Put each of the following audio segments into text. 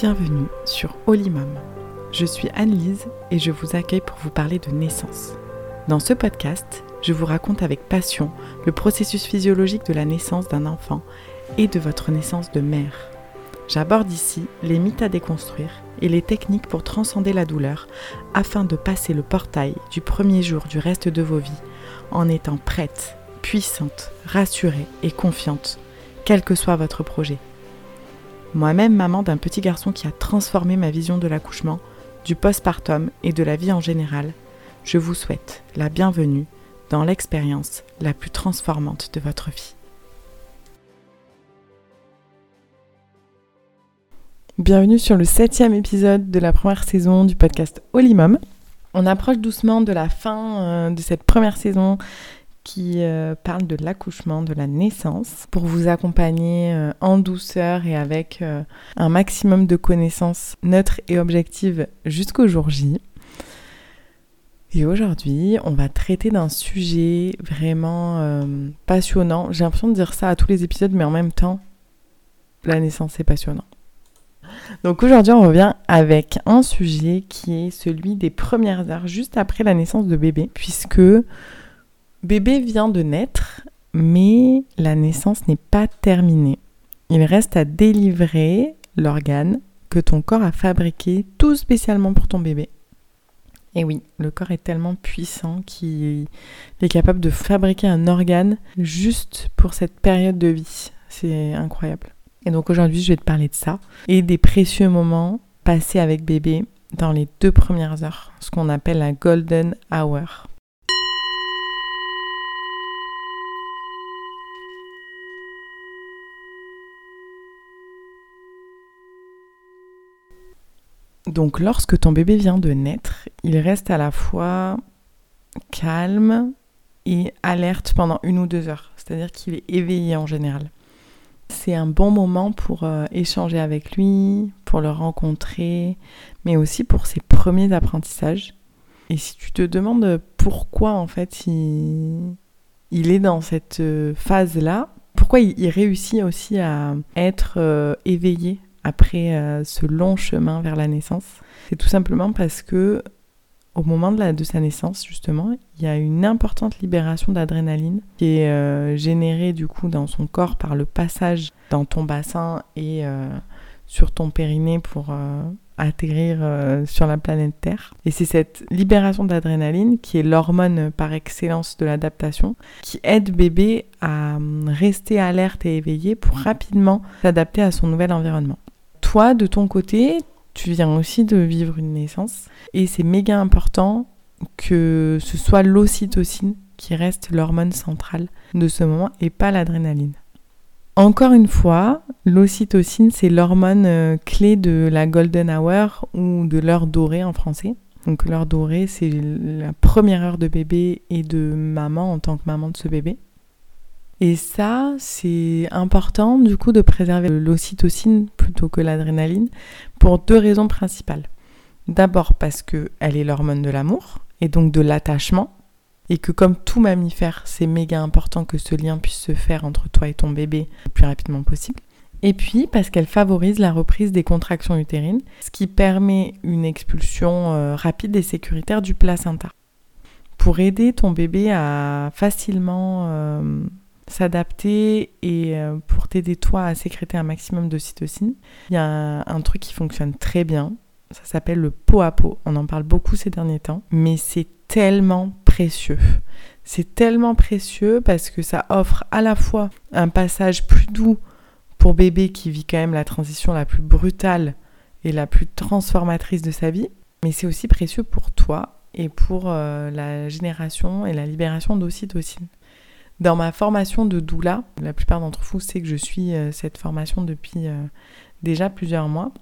Bienvenue sur Olimum. Je suis Anne-Lise et je vous accueille pour vous parler de naissance. Dans ce podcast, je vous raconte avec passion le processus physiologique de la naissance d'un enfant et de votre naissance de mère. J'aborde ici les mythes à déconstruire et les techniques pour transcender la douleur afin de passer le portail du premier jour du reste de vos vies en étant prête, puissante, rassurée et confiante, quel que soit votre projet. Moi-même maman d'un petit garçon qui a transformé ma vision de l'accouchement, du postpartum et de la vie en général, je vous souhaite la bienvenue dans l'expérience la plus transformante de votre vie. Bienvenue sur le septième épisode de la première saison du podcast Olimum. On approche doucement de la fin euh, de cette première saison qui euh, parle de l'accouchement, de la naissance, pour vous accompagner euh, en douceur et avec euh, un maximum de connaissances neutres et objectives jusqu'au jour J. Et aujourd'hui, on va traiter d'un sujet vraiment passionnant. J'ai l'impression de dire ça à tous les épisodes, mais en même temps, la naissance est passionnant. Donc aujourd'hui, on revient avec un sujet qui est celui des premières heures juste après la naissance de bébé, puisque Bébé vient de naître, mais la naissance n'est pas terminée. Il reste à délivrer l'organe que ton corps a fabriqué tout spécialement pour ton bébé. Et oui, le corps est tellement puissant qu'il est capable de fabriquer un organe juste pour cette période de vie. C'est incroyable. Et donc aujourd'hui, je vais te parler de ça et des précieux moments passés avec bébé dans les deux premières heures, ce qu'on appelle la golden hour. Donc lorsque ton bébé vient de naître, il reste à la fois calme et alerte pendant une ou deux heures. C'est-à-dire qu'il est éveillé en général. C'est un bon moment pour euh, échanger avec lui, pour le rencontrer, mais aussi pour ses premiers apprentissages. Et si tu te demandes pourquoi en fait il, est dans cette euh, phase-là, pourquoi il, réussit aussi à être euh, éveillé après euh, ce long chemin vers la naissance C'est tout simplement parce que au moment de, sa naissance, justement, il y a une importante libération d'adrénaline qui est euh, générée du coup dans son corps par le passage dans ton bassin et euh, sur ton périnée pour atterrir sur la planète Terre. Et c'est cette libération d'adrénaline qui est l'hormone par excellence de l'adaptation qui aide bébé à rester alerte et éveillé pour rapidement s'adapter à son nouvel environnement toi, de ton côté, tu viens aussi de vivre une naissance et c'est méga important que ce soit l'ocytocine qui reste l'hormone centrale de ce moment et pas l'adrénaline. Encore une fois, l'ocytocine, c'est l'hormone euh, clé de la golden hour ou de l'heure dorée en français. Donc l'heure dorée, c'est la première heure de bébé et de maman en tant que maman de ce bébé. Et ça, c'est important du coup de préserver l'ocytocine plutôt que l'adrénaline pour deux raisons principales. D'abord parce qu'elle est l'hormone de l'amour et donc de l'attachement et que comme tout mammifère, c'est méga important que ce lien puisse se faire entre toi et ton bébé le plus rapidement possible. Et puis parce qu'elle favorise la reprise des contractions utérines, ce qui permet une expulsion euh, rapide et sécuritaire du placenta. Pour aider ton bébé à facilement euh, s'adapter et euh, pour t'aider toi à sécréter un maximum d'ocytocine, il y a un, truc qui fonctionne très bien. Ça s'appelle le pot à pot. On en parle beaucoup ces derniers temps, mais c'est tellement précieux. C'est tellement précieux parce que ça offre à la fois un passage plus doux pour bébé qui vit quand même la transition la plus brutale et la plus transformatrice de sa vie, mais c'est aussi précieux pour toi et pour euh, la génération et la libération d'ocytocine. Dans ma formation de doula, la plupart d'entre vous savent que je suis euh, cette formation depuis euh, déjà plusieurs mois,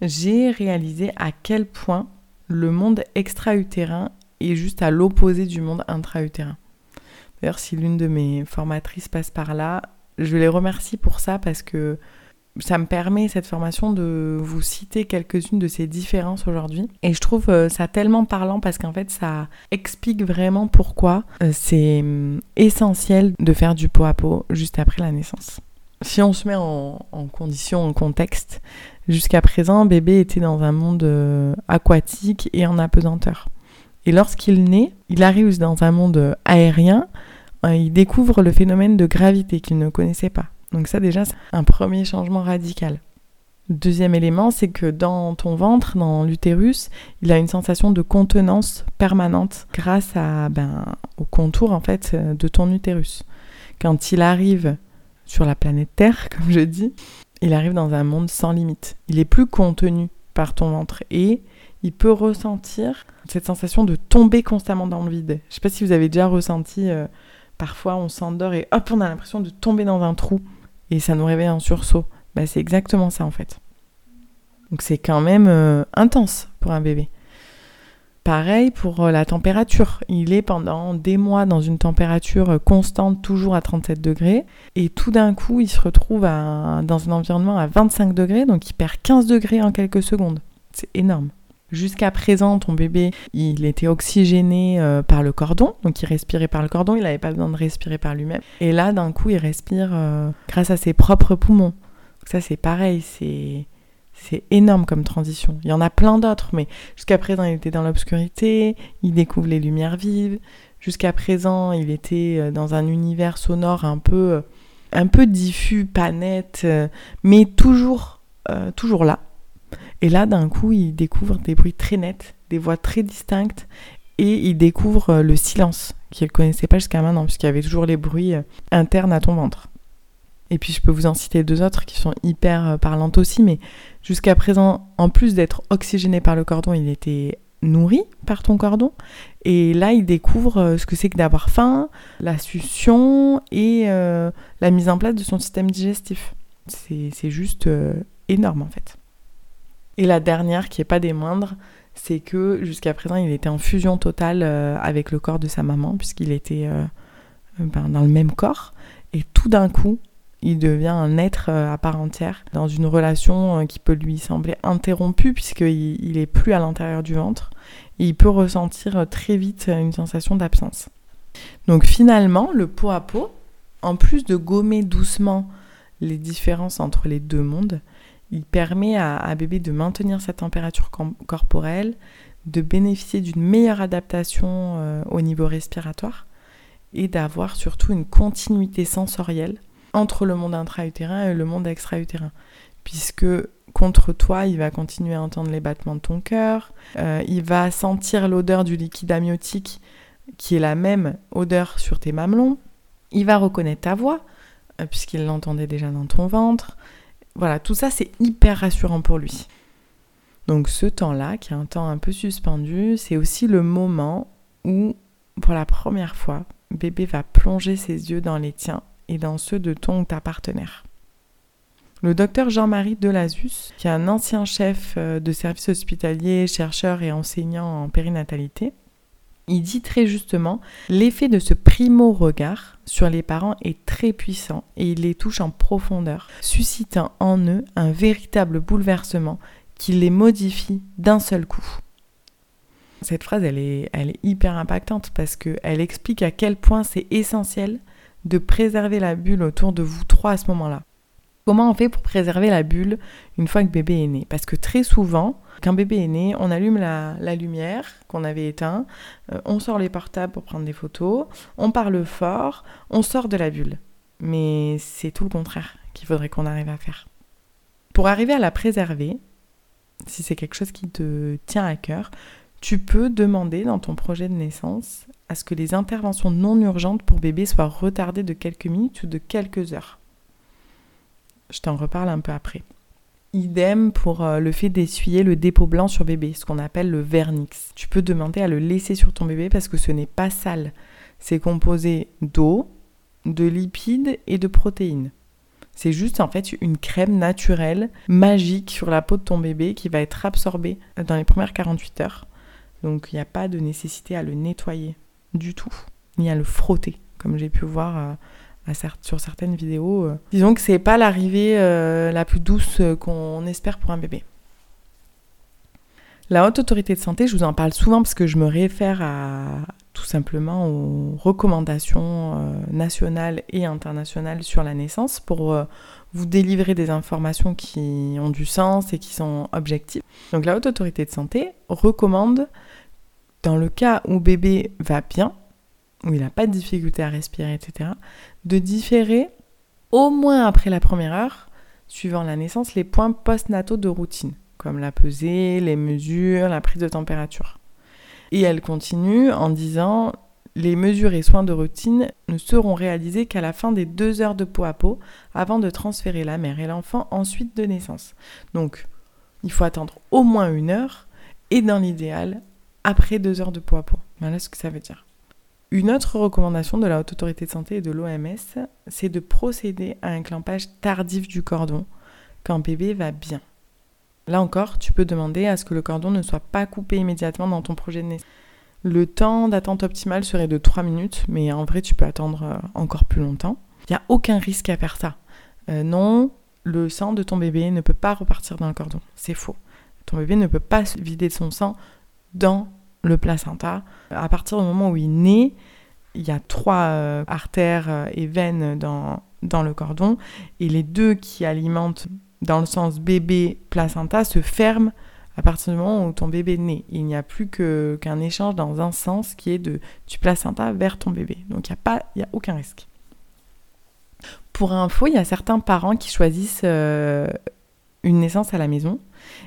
j'ai réalisé à quel point le monde extra-utérin est juste à l'opposé du monde intra-utérin. D'ailleurs, si l'une de mes formatrices passe par là, je les remercie pour ça parce que ça me permet, cette formation, de vous citer quelques-unes de ces différences aujourd'hui. Et je trouve euh, ça tellement parlant parce qu'en fait, ça explique vraiment pourquoi euh, c'est hum, essentiel de faire du pot à pot juste après la naissance. Si on se met en, condition, en contexte, jusqu'à présent, bébé était dans un monde euh, aquatique et en apesanteur. Et lorsqu'il naît, il arrive dans un monde aérien, il découvre le phénomène de gravité qu'il ne connaissait pas. Donc ça déjà, c'est un premier changement radical. Deuxième élément, c'est que dans ton ventre, dans l'utérus, il a une sensation de contenance permanente grâce ben, au contour en fait euh, de ton utérus. Quand il arrive sur la planète Terre, comme je dis, il arrive dans un monde sans limite. Il est plus contenu par ton ventre et il peut ressentir cette sensation de tomber constamment dans le vide. Je ne sais pas si vous avez déjà ressenti, euh, parfois on s'endort et hop, on a l'impression de tomber dans un trou et ça nous réveille en sursaut. Bah, c'est exactement ça en fait. Donc c'est quand même euh, intense pour un bébé. Pareil pour euh, la température. Il est pendant des mois dans une température euh, constante, toujours à 37 degrés. Et tout d'un coup, il se retrouve dans un environnement à 25 degrés, donc il perd 15 degrés en quelques secondes. C'est énorme. Jusqu'à présent, ton bébé, il était oxygéné par le cordon, donc il respirait par le cordon, il n'avait pas besoin de respirer par lui-même. Et là, d'un coup, il respire grâce à ses propres poumons. Ça, c'est pareil, c'est c'est énorme comme transition. Il y en a plein d'autres, mais jusqu'à présent, il était dans l'obscurité, il découvre les lumières vives. Jusqu'à présent, il était euh, dans un univers sonore un peu, euh, un peu diffus, pas net, euh, mais toujours, toujours là. Et là, d'un coup, il découvre des bruits très nets, des voix très distinctes, et il découvre le silence qu'il ne connaissait pas jusqu'à maintenant, puisqu'il y avait toujours les bruits internes à ton ventre. Et puis je peux vous en citer deux autres qui sont hyper euh, parlantes aussi, mais jusqu'à présent, en plus d'être oxygéné par le cordon, il était nourri par ton cordon. Et là, il découvre euh, ce que c'est que d'avoir faim, la succion et euh, la mise en place de son système digestif. C'est juste énorme en fait. Et la dernière, qui n'est pas des moindres, c'est que jusqu'à présent, il était en fusion totale avec le corps de sa maman, puisqu'il était ben, dans le même corps. Et tout d'un coup, il devient un être euh, à part entière dans une relation euh, qui peut lui sembler interrompue puisqu'il il est plus à l'intérieur du ventre et il peut ressentir euh, très vite une sensation d'absence. Donc finalement, le pot à pot, en plus de gommer doucement les différences entre les deux mondes, il permet à, bébé de maintenir sa température corporelle, de bénéficier d'une meilleure adaptation au niveau respiratoire et d'avoir surtout une continuité sensorielle entre le monde intra-utérin et le monde extra-utérin. Puisque contre toi, il va continuer à entendre les battements de ton cœur, euh, il va sentir l'odeur du liquide amniotique qui est la même odeur sur tes mamelons, il va reconnaître ta voix, euh, puisqu'il l'entendait déjà dans ton ventre. Voilà, tout ça c'est hyper rassurant pour lui. Donc ce temps-là, qui est un temps un peu suspendu, c'est aussi le moment où, pour la première fois, bébé va plonger ses yeux dans les tiens et dans ceux de ton ou ta partenaire. Le docteur Jean-Marie Delazus, qui est un ancien chef euh, de service hospitalier, chercheur et enseignant en périnatalité, il dit très justement l'effet de ce primo regard sur les parents est très puissant et il les touche en profondeur, suscitant en eux un véritable bouleversement qui les modifie d'un seul coup. Cette phrase, elle est, elle est hyper impactante parce qu'elle explique à quel point c'est essentiel de préserver la bulle autour de vous trois à ce moment-là. Comment on fait pour préserver la bulle une fois que bébé est né? Parce que très souvent, quand bébé est né, on allume la, lumière qu'on avait éteinte, euh, on sort les portables pour prendre des photos, on parle fort, on sort de la bulle. Mais c'est tout le contraire qu'il faudrait qu'on arrive à faire. Pour arriver à la préserver, si c'est quelque chose qui te tient à cœur, tu peux demander dans ton projet de naissance à ce que les interventions non urgentes pour bébé soient retardées de quelques minutes ou de quelques heures. Je t'en reparle un peu après. Idem pour euh, le fait d'essuyer le dépôt blanc sur bébé, ce qu'on appelle le vernix. Tu peux demander à le laisser sur ton bébé parce que ce n'est pas sale. C'est composé d'eau, de lipides et de protéines. C'est juste en fait une crème naturelle, magique sur la peau de ton bébé qui va être absorbée dans les premières 48 heures. Donc il n'y a pas de nécessité à le nettoyer du tout, ni à le frotter, comme j'ai pu voir euh, sur certaines vidéos. Euh. Disons que c'est pas l'arrivée euh, la plus douce qu'on espère pour un bébé. La haute autorité de santé, je vous en parle souvent parce que je me réfère à tout simplement aux recommandations euh, nationales et internationales sur la naissance pour euh, vous délivrer des informations qui ont du sens et qui sont objectives. Donc la haute autorité de santé recommande, dans le cas où bébé va bien, où il n'a pas de difficulté à respirer, etc., de différer au moins après la première heure, suivant la naissance, les points post-nataux de routine, comme la pesée, les mesures, la prise de température. Et elle continue en disant les mesures et soins de routine ne seront réalisés qu'à la fin des deux heures de peau à peau avant de transférer la mère et l'enfant ensuite de naissance. Donc, il faut attendre au moins une heure et dans l'idéal, après deux heures de peau à peau. Voilà ce que ça veut dire. Une autre recommandation de la Haute Autorité de Santé et de l'OMS, c'est de procéder à un clampage tardif du cordon quand bébé va bien. Là encore, tu peux demander à ce que le cordon ne soit pas coupé immédiatement dans ton projet de naissance. Le temps d'attente optimal serait de 3 minutes, mais en vrai, tu peux attendre euh, encore plus longtemps. Il n'y a aucun risque à faire ça. Euh, non, le sang de ton bébé ne peut pas repartir dans le cordon. C'est faux. Ton bébé ne peut pas vider son sang dans le placenta. À partir du moment où il naît, il y a trois euh, artères et veines dans, dans le cordon, et les deux qui alimentent dans le sens bébé placenta se ferme à partir du moment où ton bébé naît. Il n'y a plus qu'un échange dans un sens qui est de du placenta vers ton bébé. Donc il n'y a, pas, a aucun risque. Pour info, il y a certains parents qui choisissent euh, une naissance à la maison.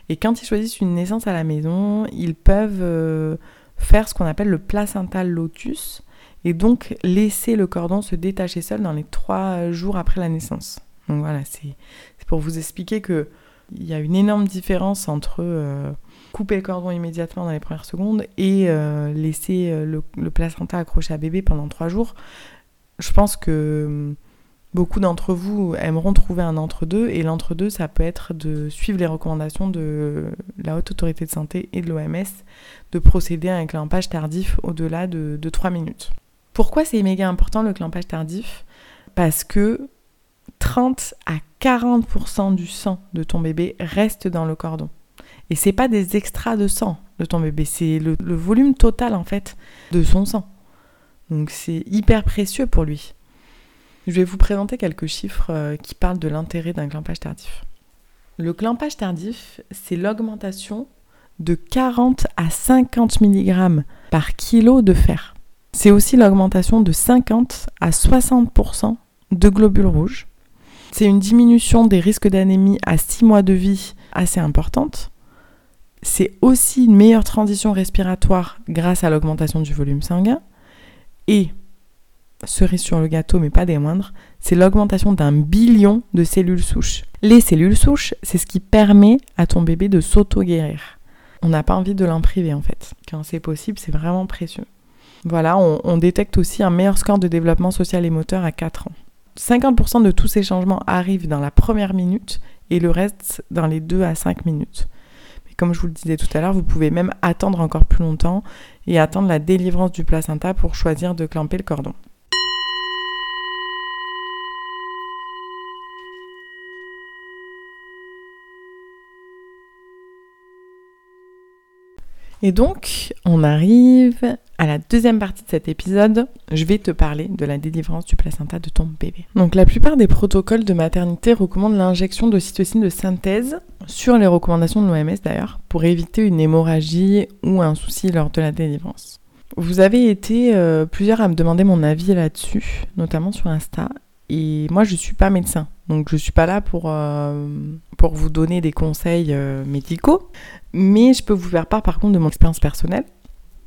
Et quand ils choisissent une naissance à la maison, ils peuvent euh, faire ce qu'on appelle le placental lotus et donc laisser le cordon se détacher seul dans les trois jours après la naissance. Donc voilà, c'est pour vous expliquer que il y a une énorme différence entre euh, couper le cordon immédiatement dans les premières secondes et euh, laisser le, placenta accroché à bébé pendant trois jours. Je pense que beaucoup d'entre vous aimeront trouver un entre-deux et l'entre-deux, ça peut être de suivre les recommandations de la Haute Autorité de Santé et de l'OMS de procéder à un clampage tardif au-delà de, de 3 minutes. Pourquoi c'est méga important le clampage tardif? Parce que 30 à 40% du sang de ton bébé reste dans le cordon. Et c'est pas des extras de sang de ton bébé, c'est le, volume total en fait de son sang. Donc c'est hyper précieux pour lui. Je vais vous présenter quelques chiffres euh, qui parlent de l'intérêt d'un clampage tardif. Le clampage tardif, c'est l'augmentation de 40 à 50 mg par kilo de fer. C'est aussi l'augmentation de 50 à 60% de globules rouges c'est une diminution des risques d'anémie à 6 mois de vie assez importante. C'est aussi une meilleure transition respiratoire grâce à l'augmentation du volume sanguin. Et, cerise sur le gâteau, mais pas des moindres, c'est l'augmentation d'un billion de cellules souches. Les cellules souches, c'est ce qui permet à ton bébé de s'auto-guérir. On n'a pas envie de l'en priver en fait. Quand c'est possible, c'est vraiment précieux. Voilà, on, détecte aussi un meilleur score de développement social et moteur à 4 ans. 50% de tous ces changements arrivent dans la première minute et le reste dans les 2 à 5 minutes. Mais comme je vous le disais tout à l'heure, vous pouvez même attendre encore plus longtemps et attendre la délivrance du placenta pour choisir de clamper le cordon. Et donc, on arrive à la deuxième partie de cet épisode, je vais te parler de la délivrance du placenta de ton bébé. Donc la plupart des protocoles de maternité recommandent l'injection d'ocytocine de synthèse, sur les recommandations de l'OMS d'ailleurs, pour éviter une hémorragie ou un souci lors de la délivrance. Vous avez été euh, plusieurs à me demander mon avis là-dessus, notamment sur Insta, et moi je suis pas médecin, donc je suis pas là pour, euh, pour vous donner des conseils euh, médicaux, mais je peux vous faire part par contre de mon expérience personnelle.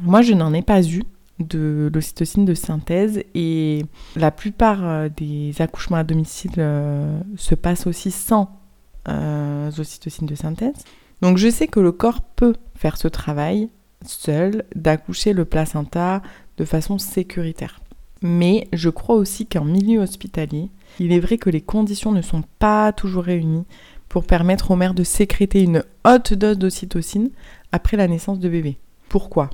Moi, je n'en ai pas eu de l'ocytocine de synthèse et la plupart euh, des accouchements à domicile se passent aussi sans ocytocine de synthèse. Donc je sais que le corps peut faire ce travail seul d'accoucher le placenta de façon sécuritaire. Mais je crois aussi qu'en milieu hospitalier, il est vrai que les conditions ne sont pas toujours réunies pour permettre aux mères de sécréter une haute dose d'ocytocine après la naissance de bébé. Pourquoi?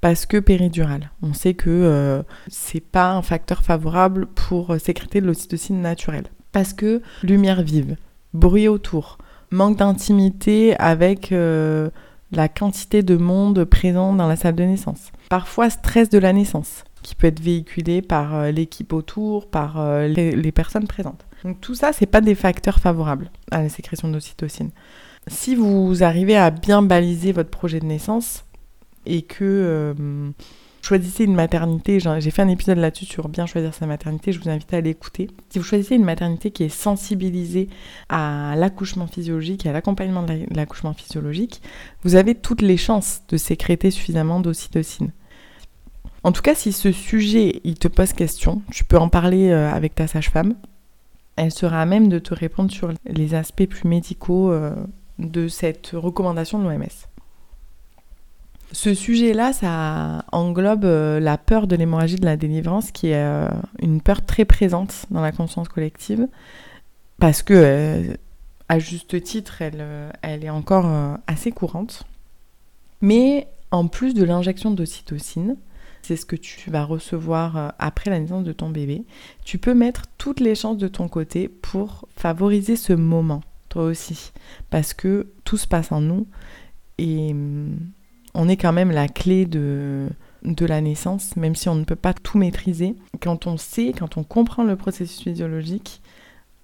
Parce que péridurale. On sait que euh, c'est pas un facteur favorable pour sécréter de l'ocytocine naturelle. Parce que lumière vive, bruit autour, manque d'intimité avec euh, la quantité de monde présent dans la salle de naissance. Parfois stress de la naissance, qui peut être véhiculé par euh, l'équipe autour, par euh, les, personnes présentes. Donc tout ça, c'est pas des facteurs favorables à la sécrétion d'ocytocine. Si vous arrivez à bien baliser votre projet de naissance et que euh, choisissez une maternité, j'ai fait un épisode là-dessus sur bien choisir sa maternité, je vous invite à l'écouter. Si vous choisissez une maternité qui est sensibilisée à l'accouchement physiologique et à l'accompagnement de l'accouchement physiologique, vous avez toutes les chances de sécréter suffisamment d'ocytocine. En tout cas, si ce sujet, te pose question, tu peux en parler euh, avec ta sage-femme. Elle sera à même de te répondre sur les aspects plus médicaux euh, de cette recommandation de l'OMS. Ce sujet-là, ça englobe euh, la peur de l'hémorragie de la délivrance, qui est une peur très présente dans la conscience collective, parce que, à juste titre, elle, elle est encore assez courante. Mais en plus de l'injection d'ocytocine, c'est ce que tu vas recevoir euh, après la naissance de ton bébé, tu peux mettre toutes les chances de ton côté pour favoriser ce moment, toi aussi. Parce que tout se passe en nous et mm, on est quand même la clé de, de la naissance, même si on ne peut pas tout maîtriser. Quand on sait, quand on comprend le processus physiologique,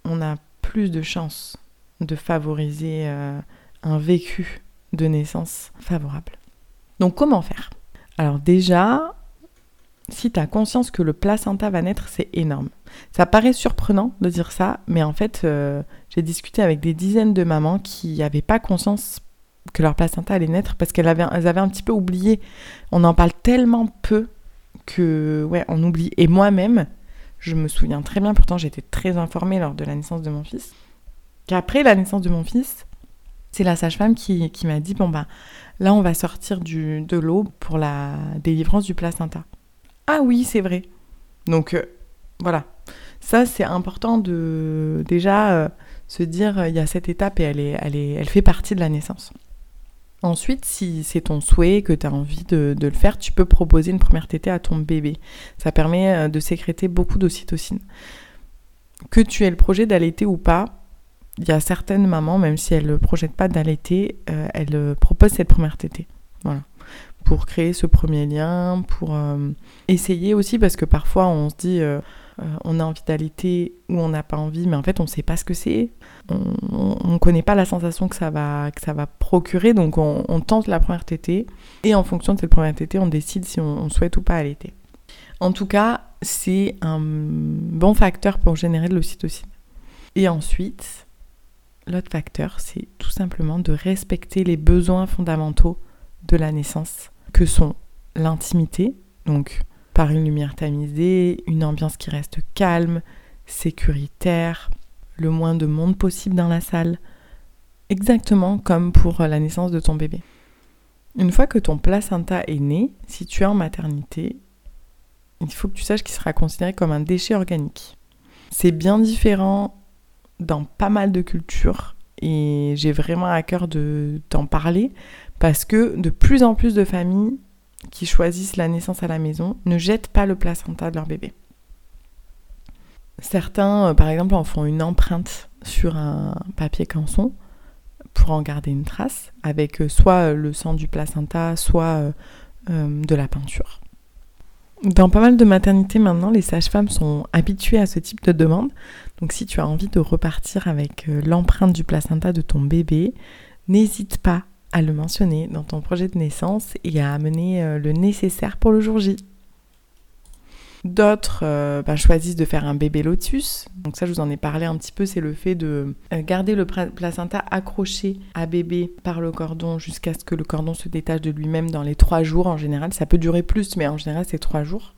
on a plus de chances de favoriser euh, un vécu de naissance favorable. Donc comment faire? Alors déjà, si tu as conscience que le placenta va naître, c'est énorme. Ça paraît surprenant de dire ça, mais en fait, euh, j'ai discuté avec des dizaines de mamans qui n'avaient pas conscience que leur placenta allait naître parce qu'elles avaient, un petit peu oublié. On en parle tellement peu que, on oublie. Et moi-même, je me souviens très bien, pourtant j'étais très informée lors de la naissance de mon fils, qu'après la naissance de mon fils, c'est la sage-femme qui, m'a dit, bon ben, là on va sortir du, de l'eau pour la délivrance du placenta. Ah oui, c'est vrai. Donc euh, voilà. Ça, c'est important de déjà euh, se dire, euh, il y a cette étape et elle, est, elle, fait partie de la naissance. Ensuite, si c'est ton souhait, que tu as envie de, le faire, tu peux proposer une première tétée à ton bébé. Ça permet de sécréter beaucoup d'ocytocine. Que tu aies le projet d'allaiter ou pas, il y a certaines mamans, même si elles ne projettent pas d'allaiter, elles proposent cette première tétée. Voilà pour créer ce premier lien, pour euh, essayer aussi, parce que parfois on se dit euh, euh, on a envie d'allaiter ou on n'a pas envie, mais en fait on ne sait pas ce que c'est, on ne connaît pas la sensation que ça va, que ça va procurer, donc on, tente la première tétée, et en fonction de cette première tétée, on décide si on, souhaite ou pas allaiter. En tout cas, c'est un bon facteur pour générer de l'ocytocine. Et ensuite, l'autre facteur, c'est tout simplement de respecter les besoins fondamentaux de la naissance que sont l'intimité, donc par une lumière tamisée, une ambiance qui reste calme, sécuritaire, le moins de monde possible dans la salle, exactement comme pour la naissance de ton bébé. Une fois que ton placenta est né, si tu es en maternité, il faut que tu saches qu'il sera considéré comme un déchet organique. C'est bien différent dans pas mal de cultures et j'ai vraiment à cœur de t'en parler parce que de plus en plus de familles qui choisissent la naissance à la maison ne jettent pas le placenta de leur bébé. Certains, euh, par exemple, en font une empreinte sur un papier canson pour en garder une trace, avec euh, soit le sang du placenta, soit euh, de la peinture. Dans pas mal de maternités maintenant, les sages-femmes sont habituées à ce type de demande. Donc si tu as envie de repartir avec l'empreinte du placenta de ton bébé, n'hésite pas à le mentionner dans ton projet de naissance et à amener euh, le nécessaire pour le jour J. D'autres euh, bah, choisissent de faire un bébé lotus. Donc ça, je vous en ai parlé un petit peu, c'est le fait de euh, garder le placenta accroché à bébé par le cordon jusqu'à ce que le cordon se détache de lui-même dans les trois jours en général. Ça peut durer plus, mais en général, c'est trois jours.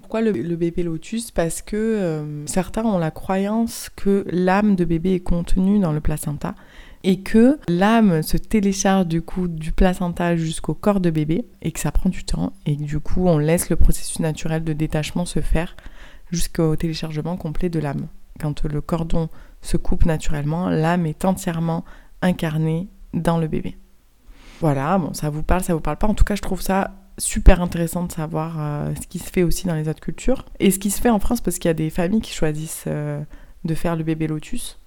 Pourquoi le, bébé lotus? Parce que certains ont la croyance que l'âme de bébé est contenue dans le placenta et que l'âme se télécharge du coup du placenta jusqu'au corps de bébé et que ça prend du temps et que du coup on laisse le processus naturel de détachement se faire jusqu'au téléchargement complet de l'âme. Quand le cordon se coupe naturellement, l'âme est entièrement incarnée dans le bébé. Voilà, bon, ça vous parle, ça vous parle pas. En tout cas, je trouve ça super intéressant de savoir euh, ce qui se fait aussi dans les autres cultures et ce qui se fait en France parce qu'il y a des familles qui choisissent euh, de faire le bébé lotus,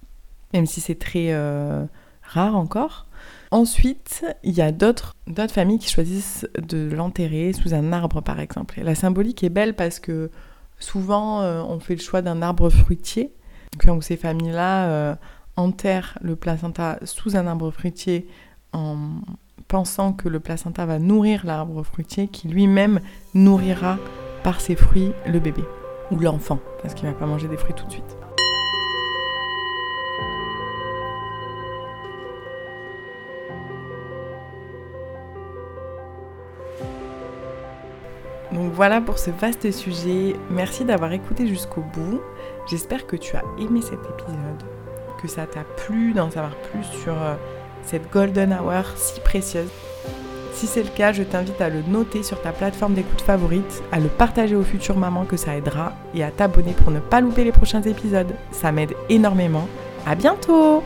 même si c'est très euh, rare encore. Ensuite, il y a d'autres familles qui choisissent de l'enterrer sous un arbre, par exemple. La symbolique est belle parce que souvent, euh, on fait le choix d'un arbre fruitier. Donc, ces familles-là euh, enterrent le placenta sous un arbre fruitier en pensant que le placenta va nourrir l'arbre fruitier qui lui-même nourrira par ses fruits le bébé ou l'enfant, parce qu'il ne va pas manger des fruits tout de suite. Voilà pour ce vaste sujet. Merci d'avoir écouté jusqu'au bout. J'espère que tu as aimé cet épisode, que ça t'a plu d'en savoir plus sur euh, cette golden hour si précieuse. Si c'est le cas, je t'invite à le noter sur ta plateforme d'écoute favorite, à le partager aux futures mamans que ça aidera et à t'abonner pour ne pas louper les prochains épisodes. Ça m'aide énormément. À bientôt!